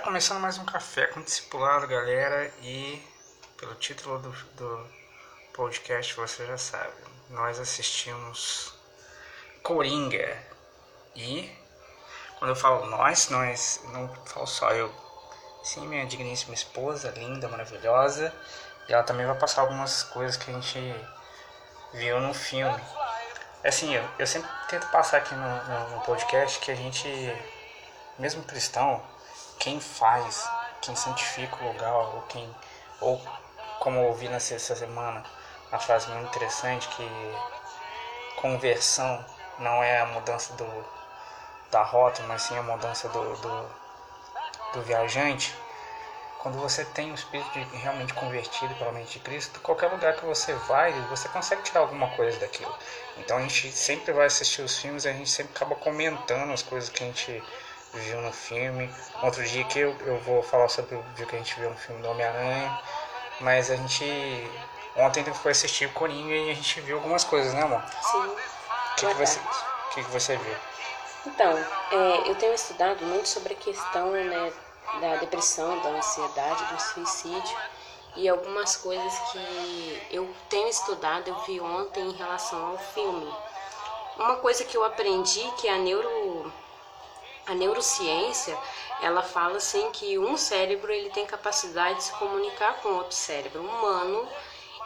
Está começando mais um Café com Discipulado, galera, e pelo título do, do podcast você já sabe, nós assistimos Coringa. E quando eu falo nós, nós não falo só eu, sim, minha digníssima esposa, linda, maravilhosa, e ela também vai passar algumas coisas que a gente viu no filme. Assim, eu, eu sempre tento passar aqui no, no, no podcast que a gente, mesmo cristão, quem faz, quem santifica o lugar, ou quem, ou como eu ouvi nessa semana, uma frase muito interessante que conversão não é a mudança do, da rota, mas sim a mudança do, do, do viajante. Quando você tem o espírito de realmente convertido pela mente de Cristo, qualquer lugar que você vai, você consegue tirar alguma coisa daquilo. Então a gente sempre vai assistir os filmes e a gente sempre acaba comentando as coisas que a gente viu no filme. Outro dia que eu, eu vou falar sobre o dia que a gente viu no filme do Homem-Aranha. Mas a gente. Ontem foi assistir o Coringa e a gente viu algumas coisas, né, amor? Sim. O que, que, você, que, que você viu? Então, é, eu tenho estudado muito sobre a questão né, da depressão, da ansiedade, do suicídio e algumas coisas que eu tenho estudado, eu vi ontem em relação ao filme. Uma coisa que eu aprendi que a neuro a neurociência, ela fala assim que um cérebro ele tem capacidade de se comunicar com outro cérebro humano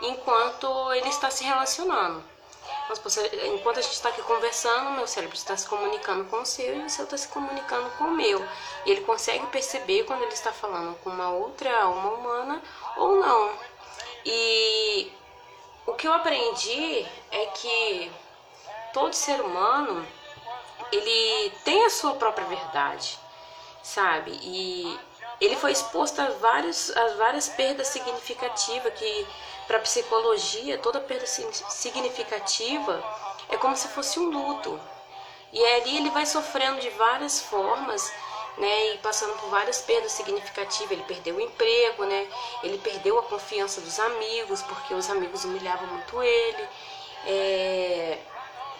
enquanto ele está se relacionando. Mas, enquanto a gente está aqui conversando, meu cérebro está se comunicando com o seu e o seu está se comunicando com o meu. E ele consegue perceber quando ele está falando com uma outra alma humana ou não. E o que eu aprendi é que todo ser humano ele tem a sua própria verdade, sabe? E ele foi exposto a, vários, a várias perdas significativas que para psicologia toda perda significativa é como se fosse um luto e ali ele vai sofrendo de várias formas né, e passando por várias perdas significativas. Ele perdeu o emprego, né? Ele perdeu a confiança dos amigos porque os amigos humilhavam muito ele. É,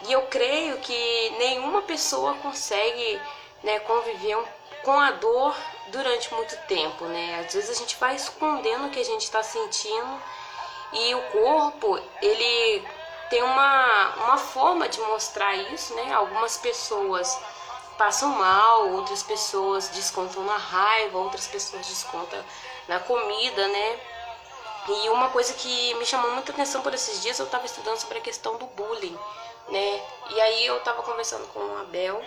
e eu creio que nenhuma pessoa consegue né, conviver com a dor durante muito tempo, né? Às vezes a gente vai escondendo o que a gente está sentindo e o corpo, ele tem uma, uma forma de mostrar isso, né? Algumas pessoas passam mal, outras pessoas descontam na raiva, outras pessoas descontam na comida, né? E uma coisa que me chamou muita atenção por esses dias, eu estava estudando sobre a questão do bullying né? E aí eu estava conversando com o Abel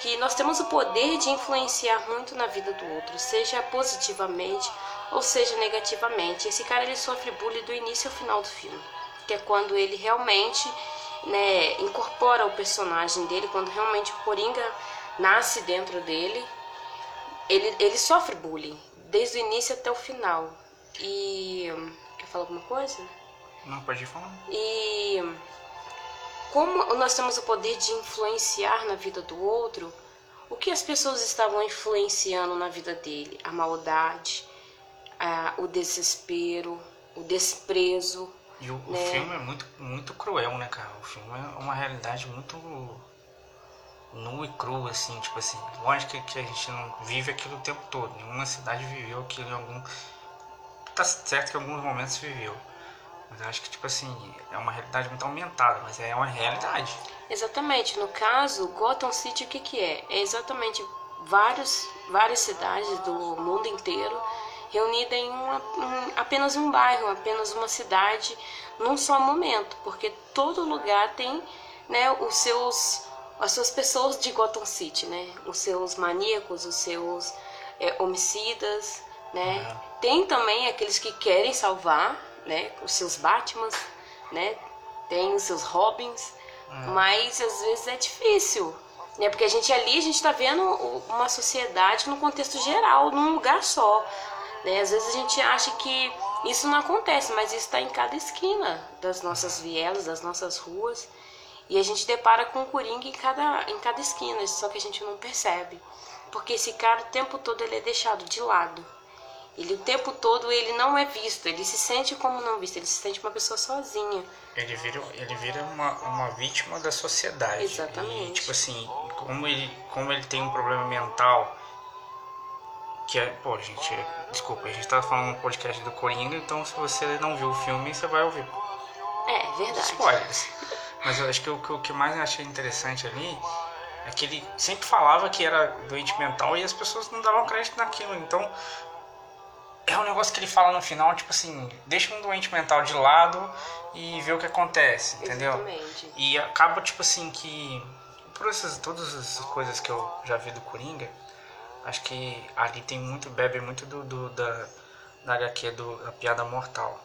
que nós temos o poder de influenciar muito na vida do outro, seja positivamente ou seja negativamente. Esse cara ele sofre bullying do início ao final do filme, que é quando ele realmente, né, incorpora o personagem dele, quando realmente o Coringa nasce dentro dele, ele, ele sofre bullying desde o início até o final. E quer falar alguma coisa? Não pode falar. E como nós temos o poder de influenciar na vida do outro, o que as pessoas estavam influenciando na vida dele? A maldade, a, o desespero, o desprezo. E o, né? o, filme é muito, muito cruel, né, cara? O filme é uma realidade muito nua e crua, assim, tipo assim. Lógico que, que a gente não vive aquilo o tempo todo. Nenhuma cidade viveu aquilo em algum. Tá certo que em alguns momentos viveu mas eu acho que, tipo assim, é uma realidade muito aumentada, mas é uma realidade. Exatamente. No caso, Gotham City, o que, que é? É exatamente vários, várias cidades do mundo inteiro reunidas em uma, um, apenas um bairro, apenas uma cidade, num só momento, porque todo lugar tem né, os seus, as suas pessoas de Gotham City, né? Os seus maníacos, os seus é, homicidas, né? Tem também aqueles que querem salvar, né? Os seus Batmans, né? Tem os seus Robins, hum. mas às vezes é difícil, né? Porque a gente ali a gente está vendo uma sociedade no contexto geral, num lugar só, né? Às vezes a gente acha que isso não acontece, mas isso está em cada esquina das nossas vielas, das nossas ruas. E a gente depara com o Coringa em cada, em cada esquina, só que a gente não percebe. Porque esse cara o tempo todo ele é deixado de lado. Ele o tempo todo ele não é visto, ele se sente como não visto, ele se sente uma pessoa sozinha. Ele vira, ele vira uma, uma vítima da sociedade. Exatamente. E, tipo assim, como ele, como ele tem um problema mental, Que é, pô, gente, desculpa, a gente tá falando no podcast do Coringa, então se você não viu o filme, você vai ouvir. É, verdade. Spoilers. Mas eu acho que o, o que mais eu achei interessante ali é que ele sempre falava que era doente mental e as pessoas não davam crédito naquilo. Então, é um negócio que ele fala no final, tipo assim, deixa um doente mental de lado e vê o que acontece, entendeu? Exatamente. E acaba, tipo assim, que por essas, todas essas coisas que eu já vi do Coringa, acho que ali tem muito, bebe muito do, do da, da HQ do, da Piada Mortal.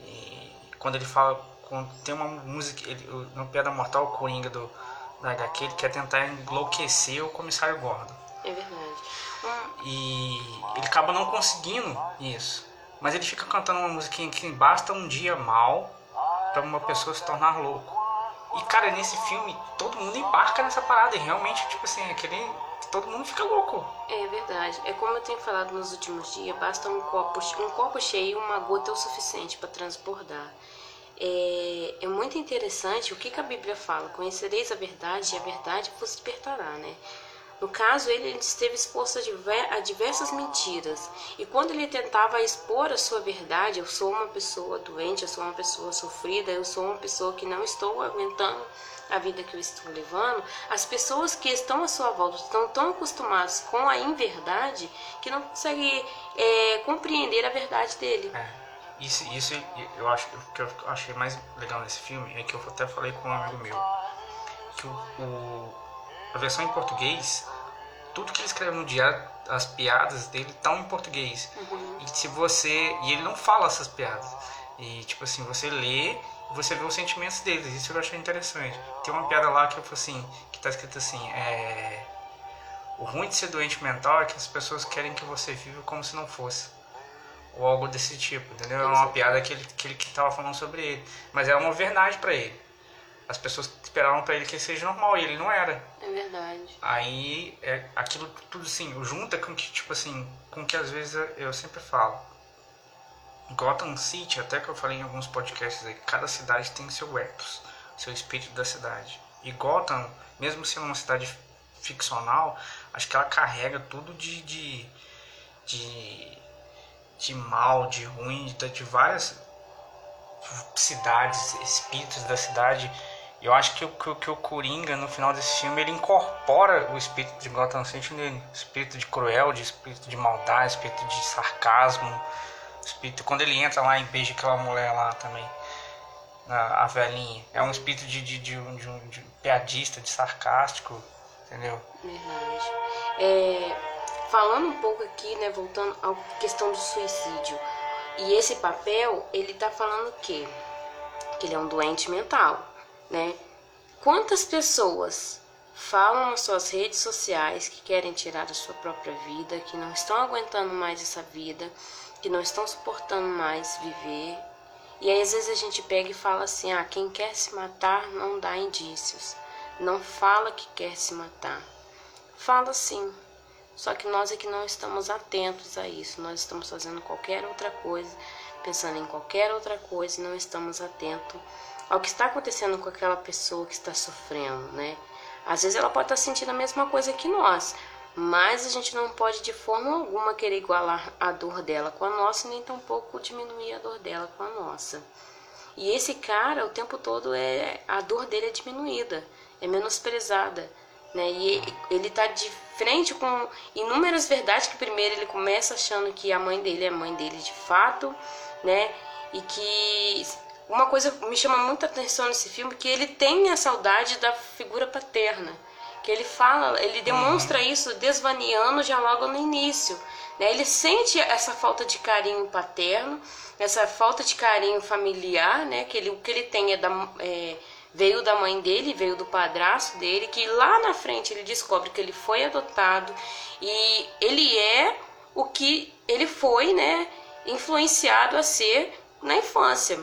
E quando ele fala, quando tem uma música, ele, no Piada Mortal, o Coringa do, da HQ, ele quer tentar enlouquecer o Comissário Gordon. É verdade. E ele acaba não conseguindo isso. Mas ele fica cantando uma musiquinha que basta um dia mal para uma pessoa se tornar louco. E cara, nesse filme todo mundo embarca nessa parada e realmente, tipo assim, aquele todo mundo fica louco. É verdade. É como eu tenho falado nos últimos dias, basta um copo, um copo cheio uma gota é o suficiente para transbordar. É, é, muito interessante o que, que, a Bíblia fala: conhecereis a verdade e a verdade vos despertará, né? No caso, ele esteve exposto a diversas mentiras. E quando ele tentava expor a sua verdade, eu sou uma pessoa doente, eu sou uma pessoa sofrida, eu sou uma pessoa que não estou aguentando a vida que eu estou levando, as pessoas que estão à sua volta estão tão acostumadas com a inverdade que não conseguem é, compreender a verdade dele. É, isso, isso eu acho que eu achei mais legal nesse filme é que eu até falei com um amigo meu que o, o a versão em português, tudo que ele escreve no diário, as piadas dele estão em português. Uhum. E se você. E ele não fala essas piadas. E tipo assim, você lê e você vê os sentimentos deles. Isso eu achei interessante. Tem uma piada lá que eu assim, que tá escrito assim, é. O ruim de ser doente mental é que as pessoas querem que você viva como se não fosse. Ou algo desse tipo, entendeu? É uma piada que ele, que ele que tava falando sobre ele. Mas é uma verdade para ele as pessoas esperavam para ele que ele seja normal e ele não era. É verdade. Aí é, aquilo tudo assim, junta com que, tipo assim, com que às vezes eu sempre falo. Gotham City, até que eu falei em alguns podcasts aí, cada cidade tem seu ethos, seu espírito da cidade. E Gotham, mesmo sendo uma cidade ficcional, acho que ela carrega tudo de, de, de, de mal, de ruim, de, de várias cidades, espíritos da cidade eu acho que o, que, que, o Coringa, no final desse filme, ele incorpora o espírito de Gotham City nele. Espírito de cruel, de espírito de maldade, espírito de sarcasmo. Espírito, quando ele entra lá e beija aquela mulher lá também, a, a velhinha. É um espírito de, de, de, de, um, de piadista, de sarcástico, entendeu? Verdade. É, falando um pouco aqui, né, voltando à questão do suicídio. E esse papel, ele tá falando o quê? Que ele é um doente mental né? Quantas pessoas falam nas suas redes sociais que querem tirar a sua própria vida, que não estão aguentando mais essa vida, que não estão suportando mais viver. E aí às vezes a gente pega e fala assim: "Ah, quem quer se matar não dá indícios. Não fala que quer se matar". Fala sim. Só que nós é que não estamos atentos a isso. Nós estamos fazendo qualquer outra coisa, pensando em qualquer outra coisa e não estamos atentos ao que está acontecendo com aquela pessoa que está sofrendo, né? Às vezes ela pode estar sentindo a mesma coisa que nós, mas a gente não pode de forma alguma querer igualar a dor dela com a nossa, nem tampouco diminuir a dor dela com a nossa. E esse cara, o tempo todo, é a dor dele é diminuída, é menosprezada. Né? E ele está de frente com inúmeras verdades que primeiro ele começa achando que a mãe dele é mãe dele de fato, né? E que uma coisa me chama muita atenção nesse filme que ele tem a saudade da figura paterna que ele fala ele demonstra uhum. isso desvaneando já logo no início né? ele sente essa falta de carinho paterno essa falta de carinho familiar né que ele o que ele tem é da é, veio da mãe dele veio do padrasto dele que lá na frente ele descobre que ele foi adotado e ele é o que ele foi né influenciado a ser na infância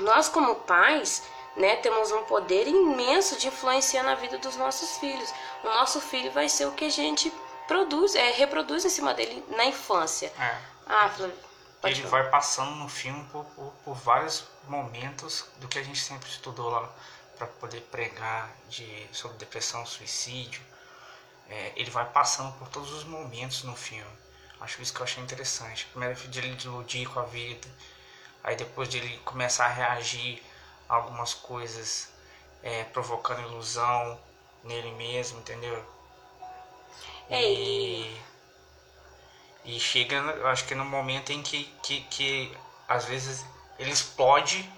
nós, como pais, né, temos um poder imenso de influenciar na vida dos nossos filhos. O nosso filho vai ser o que a gente produz, é, reproduz em cima dele na infância. É. Ah, Flávio, ele vai passando no filme por, por, por, vários momentos do que a gente sempre estudou lá para poder pregar de, sobre depressão, suicídio. É, ele vai passando por todos os momentos no filme. Acho isso que eu achei interessante. Primeiro de ele iludir com a vida, aí depois de ele começar a reagir a algumas coisas, é, provocando ilusão nele mesmo, entendeu? É, e... e chega, eu acho que no momento em que, que, que às vezes ele explode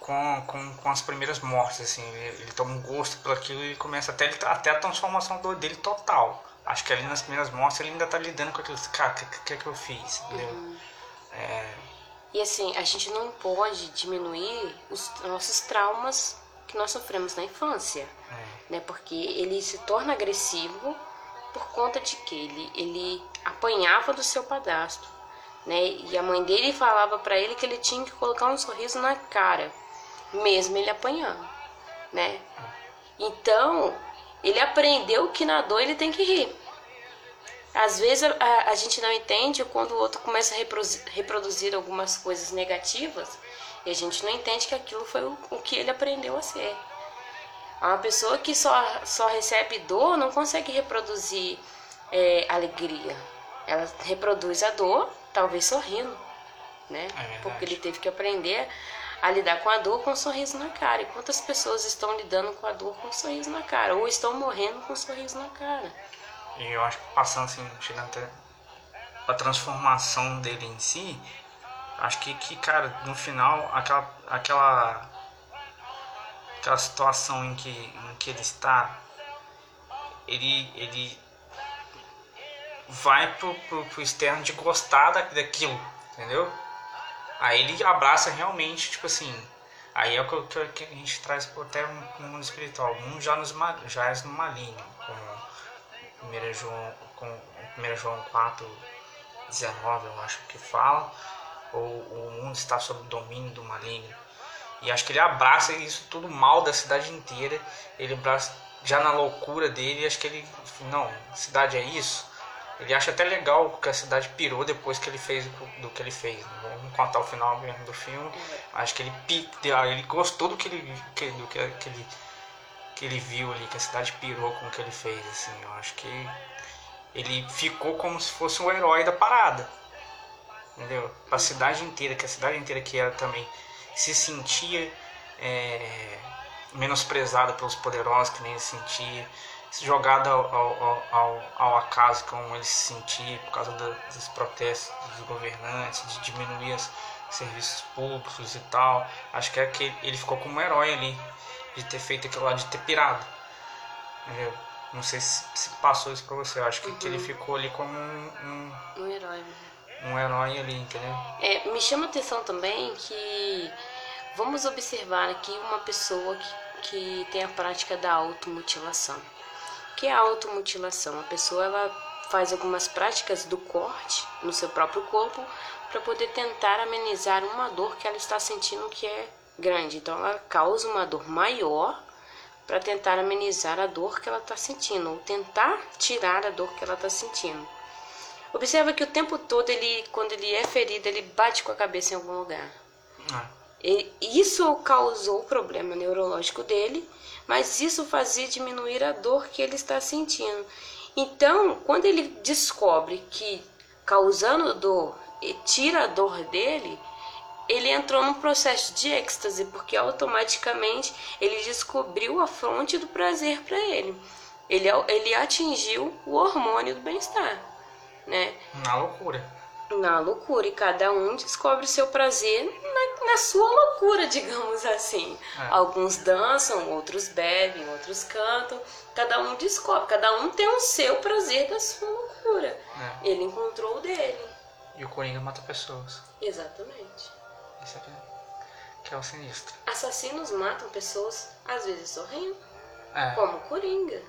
com, com, com as primeiras mortes, assim, ele, ele toma um gosto pelo aquilo e começa até, até a transformação do, dele total. Acho que ali nas primeiras mortes ele ainda tá lidando com aquilo, cara, o que, que, que eu fiz, entendeu? Uhum. É... E assim, a gente não pode diminuir os nossos traumas que nós sofremos na infância, é. né? Porque ele se torna agressivo por conta de que ele, ele apanhava do seu padrasto, né? E a mãe dele falava para ele que ele tinha que colocar um sorriso na cara mesmo ele apanhando, né? Então, ele aprendeu que na dor ele tem que rir. Às vezes a, a gente não entende quando o outro começa a reproduzir, reproduzir algumas coisas negativas e a gente não entende que aquilo foi o, o que ele aprendeu a ser. Uma pessoa que só, só recebe dor não consegue reproduzir é, alegria. Ela reproduz a dor, talvez sorrindo, né? É Porque ele teve que aprender a lidar com a dor com um sorriso na cara. E quantas pessoas estão lidando com a dor com um sorriso na cara? Ou estão morrendo com um sorriso na cara? E eu acho que passando assim, chegando até a transformação dele em si, acho que, que cara, no final, aquela, aquela, aquela situação em que, em que ele está, ele, ele vai pro, pro, pro externo de gostar daquilo, entendeu? Aí ele abraça realmente, tipo assim. Aí é o que, que a gente traz até no mundo espiritual. Um já, nos, já é no maligno, como 1 João, com 1 João 4, 19, eu acho que fala. Ou o mundo está sob o domínio do maligno. E acho que ele abraça isso tudo mal da cidade inteira. Ele abraça já na loucura dele. Acho que ele. Não, cidade é isso. Ele acha até legal que a cidade pirou depois que ele fez do que ele fez. Vamos contar o final mesmo do filme. Acho que ele ele gostou do que ele do que, que ele que ele viu ali, que a cidade pirou com o que ele fez, assim. Eu acho que ele ficou como se fosse um herói da parada. Entendeu? A cidade inteira, que a cidade inteira que era também se sentia é, menosprezada pelos poderosos, que nem ele sentia jogada ao, ao, ao, ao, acaso como ele se sentia por causa do, dos protestos dos governantes, de diminuir os serviços públicos e tal. Acho que é que ele ficou como um herói ali, de ter feito aquilo lá, de ter pirado. Entendeu? Não sei se, se passou isso pra você, eu acho que, uhum. que ele uhum. ficou ali como um, um, um herói. Um herói ali, entendeu? É, me chama a atenção também que vamos observar aqui uma pessoa que, que tem a prática da automutilação que é a automutilação? A pessoa ela faz algumas práticas do corte no seu próprio corpo para poder tentar amenizar uma dor que ela está sentindo que é grande. Então ela causa uma dor maior para tentar amenizar a dor que ela está sentindo, ou tentar tirar a dor que ela está sentindo. Observa que o tempo todo ele, quando ele é ferido, ele bate com a cabeça em algum lugar. Ah. E isso causou o problema neurológico dele mas isso fazia diminuir a dor que ele está sentindo. Então, quando ele descobre que causando dor tira a dor dele, ele entrou num processo de êxtase, porque automaticamente ele descobriu a fonte do prazer para ele. ele. Ele atingiu o hormônio do bem-estar, né? Na loucura na loucura e cada um descobre o seu prazer na, na sua loucura, digamos assim. É. Alguns dançam, outros bebem, outros cantam. Cada um descobre, cada um tem o seu prazer da sua loucura. É. Ele encontrou o dele. E o Coringa mata pessoas. Exatamente. Isso aqui que é o sinistro. Assassinos matam pessoas, às vezes sorrindo. É. Como Coringa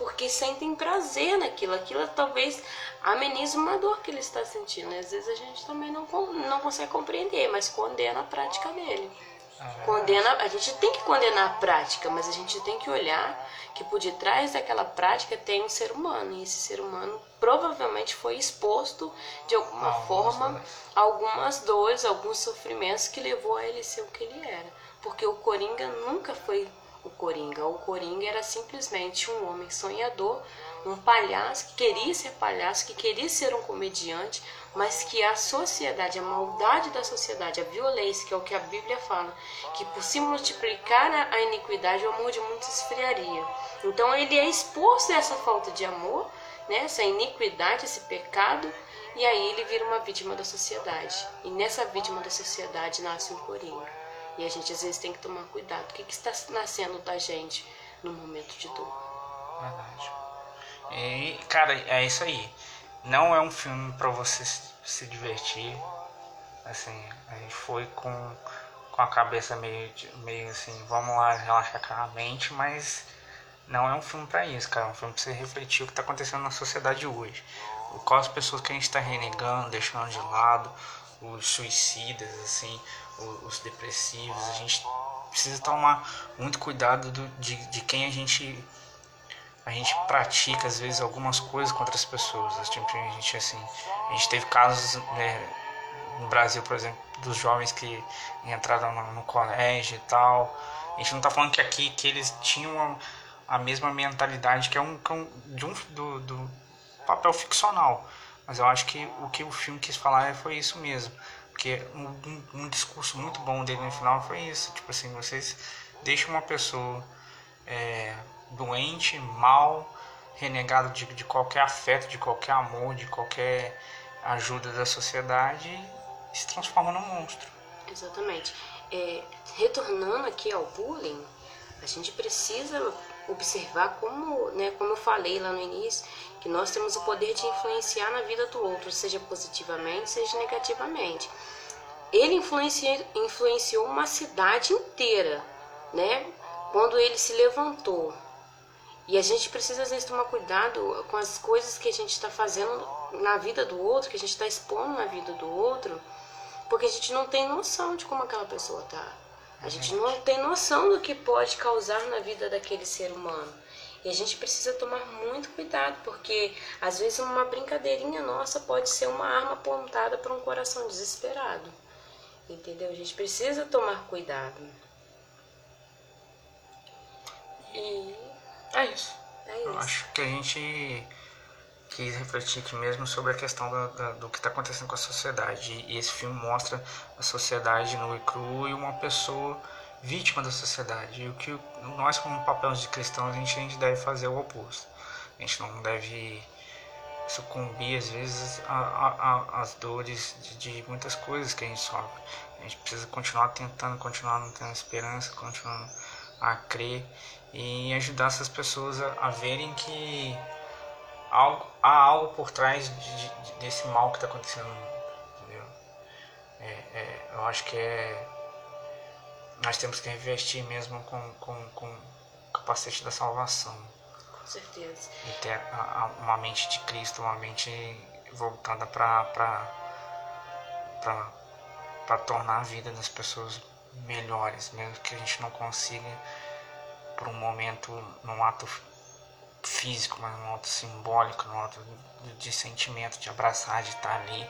porque sentem prazer naquilo. Aquilo talvez ameniza uma dor que ele está sentindo. Às vezes a gente também não, não consegue compreender, mas condena a prática dele. Condena, a gente tem que condenar a prática, mas a gente tem que olhar que por detrás daquela prática tem um ser humano e esse ser humano provavelmente foi exposto de alguma forma a algumas dores, alguns sofrimentos que levou a ele ser o que ele era. Porque o Coringa nunca foi o Coringa. O Coringa era simplesmente um homem sonhador, um palhaço que queria ser palhaço, que queria ser um comediante, mas que a sociedade, a maldade da sociedade, a violência, que é o que a Bíblia fala, que por se multiplicar a iniquidade, o amor de muitos esfriaria. Então ele é exposto a essa falta de amor, né, essa iniquidade, esse pecado, e aí ele vira uma vítima da sociedade. E nessa vítima da sociedade nasce um coringa. E a gente às vezes tem que tomar cuidado. O que, que está nascendo da gente no momento de dor? Verdade. E, cara, é isso aí. Não é um filme para você se divertir. Assim, a gente foi com, com a cabeça meio, meio assim, vamos lá relaxar a mente, mas não é um filme para isso, cara. É um filme pra você refletir o que tá acontecendo na sociedade hoje. Quais as pessoas que a gente está renegando, deixando de lado, os suicidas, assim, os, os depressivos. A gente precisa tomar muito cuidado do, de, de quem a gente a gente pratica às vezes algumas coisas contra as pessoas. Tipo, a gente assim, a gente teve casos né, no Brasil, por exemplo, dos jovens que entraram no, no colégio e tal. A gente não está falando que aqui que eles tinham a, a mesma mentalidade que é um, que é um de um do, do papel ficcional. Mas eu acho que o que o filme quis falar foi isso mesmo. Porque um, um, um discurso muito bom dele no final foi isso. Tipo assim, vocês deixam uma pessoa é, doente, mal, renegado de, de qualquer afeto, de qualquer amor, de qualquer ajuda da sociedade se transforma num monstro. Exatamente. É, retornando aqui ao bullying, a gente precisa observar como, né, como eu falei lá no início, que nós temos o poder de influenciar na vida do outro, seja positivamente, seja negativamente. Ele influenciou, uma cidade inteira, né? Quando ele se levantou. E a gente precisa às vezes tomar cuidado com as coisas que a gente está fazendo na vida do outro, que a gente está expondo na vida do outro, porque a gente não tem noção de como aquela pessoa tá. A gente não tem noção do que pode causar na vida daquele ser humano. E a gente precisa tomar muito cuidado, porque às vezes uma brincadeirinha nossa pode ser uma arma apontada para um coração desesperado. Entendeu? A gente precisa tomar cuidado. E é isso. É isso. Eu acho que a gente quis refletir aqui mesmo sobre a questão do, que está acontecendo com a sociedade. E esse filme mostra a sociedade no e cru e uma pessoa vítima da sociedade. E o que nós, como papéis de cristãos, a gente, a gente deve fazer o oposto. A gente não deve sucumbir, às vezes, às dores de, de, muitas coisas que a gente sofre. A gente precisa continuar tentando, continuar não tendo esperança, continuar a crer e ajudar essas pessoas a, a verem que algo, há algo por trás de, de, desse mal que está acontecendo no mundo. Entendeu? É, é, eu acho que é nós temos que investir mesmo com, com, com o capacete da salvação. Com certeza. E ter uma mente de Cristo, uma mente voltada para para tornar a vida das pessoas melhores, mesmo que a gente não consiga por um momento num ato físico, mas num ato simbólico, num ato de sentimento, de abraçar, de estar ali.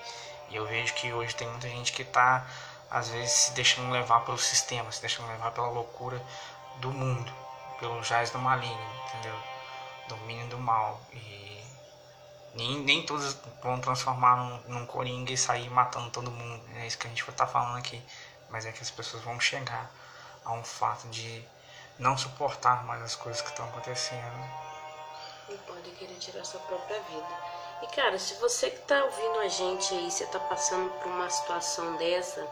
E eu vejo que hoje tem muita gente que está às vezes se deixando levar pelo sistema, se deixando levar pela loucura do mundo, pelo jazz do maligno, entendeu? Domínio do mal. E nem, nem todos vão transformar num, num coringa e sair matando todo mundo. É isso que a gente vai estar tá falando aqui. Mas é que as pessoas vão chegar a um fato de não suportar mais as coisas que estão acontecendo. E pode querer tirar sua própria vida. E cara, se você que tá ouvindo a gente aí, você tá passando por uma situação dessa,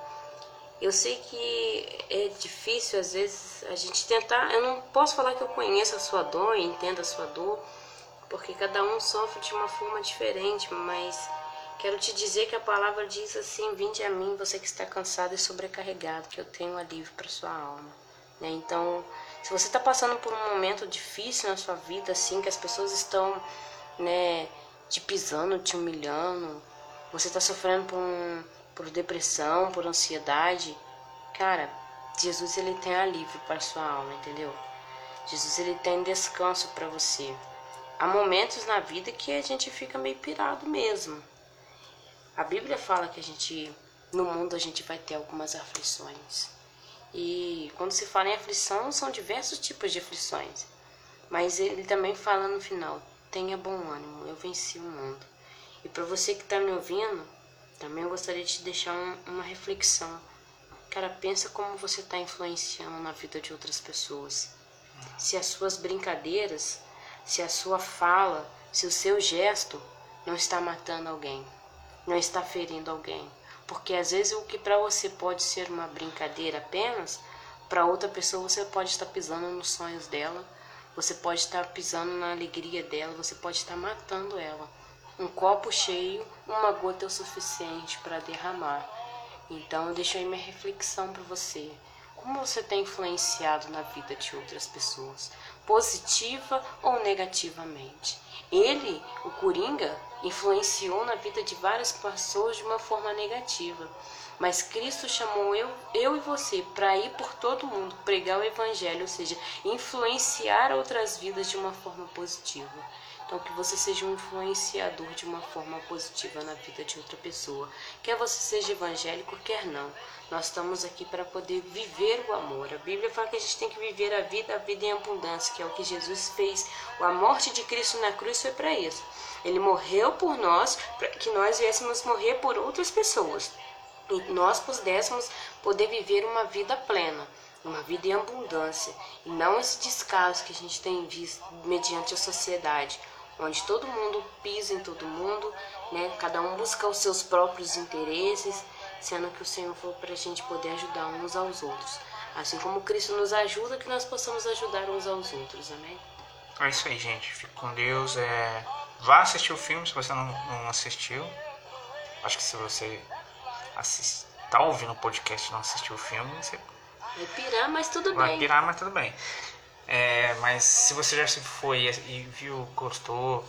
eu sei que é difícil às vezes a gente tentar. Eu não posso falar que eu conheço a sua dor e entendo a sua dor, porque cada um sofre de uma forma diferente, mas quero te dizer que a palavra diz assim: Vinde a mim, você que está cansado e sobrecarregado, que eu tenho alívio para sua alma. Né? Então, se você está passando por um momento difícil na sua vida, assim, que as pessoas estão né, te pisando, te humilhando, você está sofrendo por um por depressão, por ansiedade, cara, Jesus ele tem alívio para sua alma, entendeu? Jesus ele tem descanso para você. Há momentos na vida que a gente fica meio pirado mesmo. A Bíblia fala que a gente no mundo a gente vai ter algumas aflições. E quando se fala em aflição, são diversos tipos de aflições. Mas ele também fala no final: tenha bom ânimo, eu venci o mundo. E para você que está me ouvindo, também eu gostaria de te deixar um, uma reflexão. Cara, pensa como você está influenciando na vida de outras pessoas. Se as suas brincadeiras, se a sua fala, se o seu gesto não está matando alguém, não está ferindo alguém. Porque às vezes o que para você pode ser uma brincadeira apenas, para outra pessoa você pode estar pisando nos sonhos dela, você pode estar pisando na alegria dela, você pode estar matando ela. Um copo cheio, uma gota é o suficiente para derramar. Então, deixo aí minha reflexão para você. Como você tem influenciado na vida de outras pessoas, positiva ou negativamente? Ele, o Coringa, influenciou na vida de várias pessoas de uma forma negativa. Mas Cristo chamou eu, eu e você para ir por todo mundo, pregar o Evangelho, ou seja, influenciar outras vidas de uma forma positiva. Então, que você seja um influenciador de uma forma positiva na vida de outra pessoa. Quer você seja evangélico, quer não. Nós estamos aqui para poder viver o amor. A Bíblia fala que a gente tem que viver a vida, a vida em abundância, que é o que Jesus fez. A morte de Cristo na cruz foi para isso. Ele morreu por nós, para que nós viéssemos morrer por outras pessoas. E nós pudéssemos poder viver uma vida plena uma vida em abundância e não esse descaso que a gente tem visto mediante a sociedade, onde todo mundo pisa em todo mundo, né? Cada um busca os seus próprios interesses, sendo que o Senhor foi para a gente poder ajudar uns aos outros. Assim como Cristo nos ajuda, que nós possamos ajudar uns aos outros, amém? É isso aí, gente. Fique com Deus. É... Vá assistir o filme se você não, não assistiu. Acho que se você assist... tá ouvindo o podcast e não assistiu o filme, você. Vai pirar, mas tudo Vai bem. pirar, mas tudo bem. É, mas se você já se foi e viu, gostou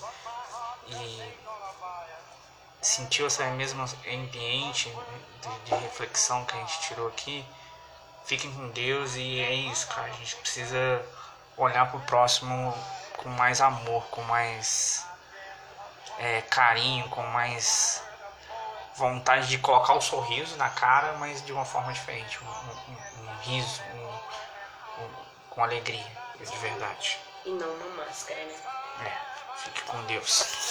e sentiu esse mesmo ambiente de, de, reflexão que a gente tirou aqui, fiquem com Deus e é isso, cara. A gente precisa olhar pro próximo com mais amor, com mais é, carinho, com mais vontade de colocar o um sorriso na cara, mas de uma forma diferente, um, um, um riso, com alegria de verdade. E não uma máscara, né? É, fique com Deus.